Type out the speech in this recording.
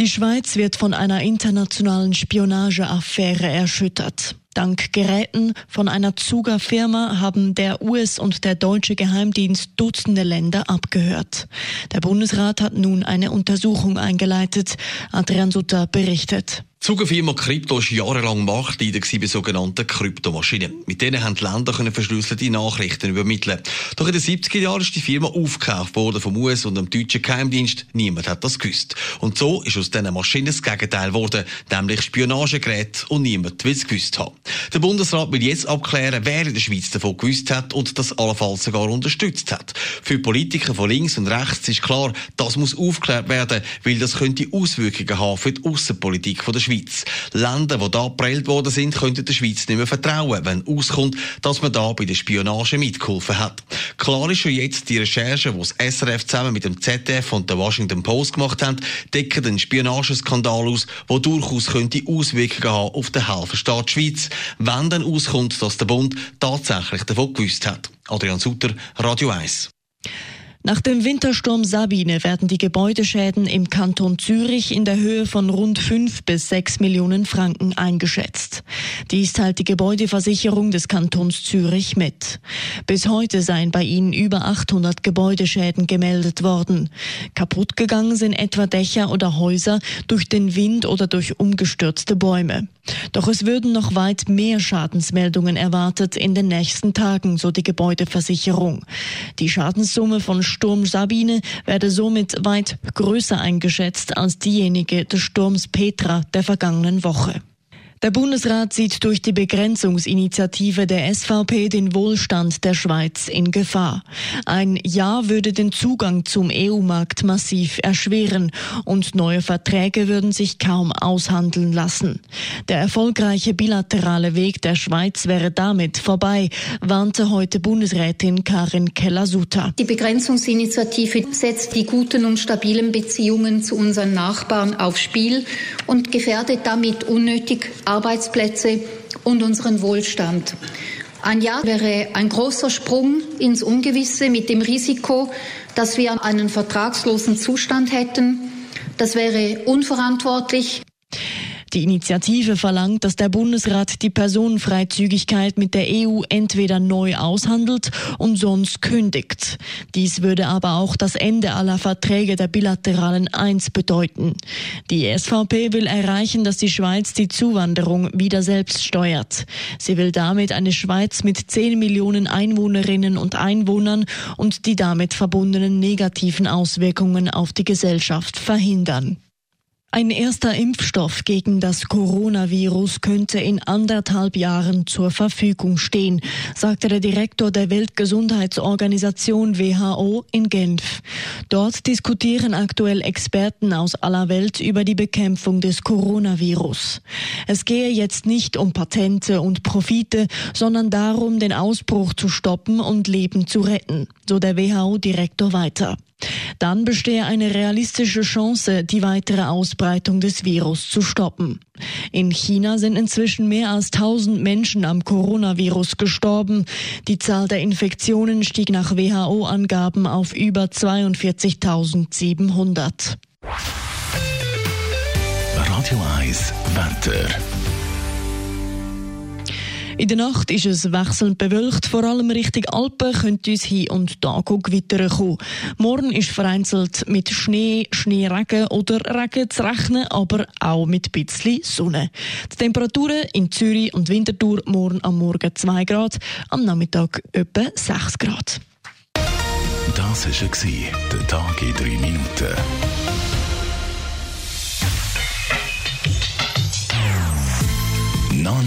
Die Schweiz wird von einer internationalen Spionageaffäre erschüttert. Dank Geräten von einer Zuger-Firma haben der US- und der deutsche Geheimdienst Dutzende Länder abgehört. Der Bundesrat hat nun eine Untersuchung eingeleitet. Adrian Sutter berichtet. Zugerfirma Krypto war jahrelang Marktleader bei sogenannten Kryptomaschinen. Mit denen haben die Länder verschlüsselte Nachrichten übermitteln. Doch in den 70er Jahren ist die Firma aufgekauft worden vom US- und dem deutschen Geheimdienst. Niemand hat das gewusst. Und so ist aus diesen Maschinen das Gegenteil geworden, nämlich Spionagegeräte und niemand will es gewusst haben. Der Bundesrat will jetzt abklären, wer in der Schweiz davon gewusst hat und das allenfalls sogar unterstützt hat. Für Politiker von links und rechts ist klar, das muss aufgeklärt werden, weil das könnte Auswirkungen haben für die Außenpolitik der Schweiz. Schweiz. Länder, die da geprellt worden sind, könnten der Schweiz nicht mehr vertrauen, wenn auskommt, dass man da bei der Spionage mitgeholfen hat. Klar ist schon jetzt, die Recherche, die das SRF zusammen mit dem ZDF und der Washington Post gemacht haben, decken den Spionageskandal aus, der durchaus könnte Auswirkungen haben auf den Helferstaat Schweiz, wenn dann auskommt, dass der Bund tatsächlich davon gewusst hat. Adrian Sutter, Radio 1. Nach dem Wintersturm Sabine werden die Gebäudeschäden im Kanton Zürich in der Höhe von rund 5 bis 6 Millionen Franken eingeschätzt. Dies teilt die Gebäudeversicherung des Kantons Zürich mit. Bis heute seien bei ihnen über 800 Gebäudeschäden gemeldet worden. Kaputt gegangen sind etwa Dächer oder Häuser durch den Wind oder durch umgestürzte Bäume. Doch es würden noch weit mehr Schadensmeldungen erwartet in den nächsten Tagen, so die Gebäudeversicherung. Die Schadenssumme von Sturm Sabine werde somit weit größer eingeschätzt als diejenige des Sturms Petra der vergangenen Woche. Der Bundesrat sieht durch die Begrenzungsinitiative der SVP den Wohlstand der Schweiz in Gefahr. Ein Ja würde den Zugang zum EU-Markt massiv erschweren und neue Verträge würden sich kaum aushandeln lassen. Der erfolgreiche bilaterale Weg der Schweiz wäre damit vorbei, warnte heute Bundesrätin Karin Keller-Sutter. Die Begrenzungsinitiative setzt die guten und stabilen Beziehungen zu unseren Nachbarn aufs Spiel und gefährdet damit unnötig Arbeitsplätze und unseren Wohlstand. Ein Jahr wäre ein großer Sprung ins Ungewisse mit dem Risiko, dass wir einen vertragslosen Zustand hätten. Das wäre unverantwortlich. Die Initiative verlangt, dass der Bundesrat die Personenfreizügigkeit mit der EU entweder neu aushandelt und sonst kündigt. Dies würde aber auch das Ende aller Verträge der bilateralen Eins bedeuten. Die SVP will erreichen, dass die Schweiz die Zuwanderung wieder selbst steuert. Sie will damit eine Schweiz mit 10 Millionen Einwohnerinnen und Einwohnern und die damit verbundenen negativen Auswirkungen auf die Gesellschaft verhindern. Ein erster Impfstoff gegen das Coronavirus könnte in anderthalb Jahren zur Verfügung stehen, sagte der Direktor der Weltgesundheitsorganisation WHO in Genf. Dort diskutieren aktuell Experten aus aller Welt über die Bekämpfung des Coronavirus. Es gehe jetzt nicht um Patente und Profite, sondern darum, den Ausbruch zu stoppen und Leben zu retten, so der WHO-Direktor weiter. Dann bestehe eine realistische Chance, die weitere Ausbreitung des Virus zu stoppen. In China sind inzwischen mehr als 1000 Menschen am Coronavirus gestorben. Die Zahl der Infektionen stieg nach WHO-Angaben auf über 42.700. Radio 1 Wetter. In der Nacht ist es wechselnd bewölkt, vor allem Richtung Alpen könnte uns hier und da Gewitter kommen. Morgen ist vereinzelt mit Schnee, Schneeregen oder Regen zu rechnen, aber auch mit ein bisschen Sonne. Die Temperaturen in Zürich und Winterthur morgen am Morgen 2 Grad, am Nachmittag etwa 6 Grad. Das war der Tag in 3 Minuten.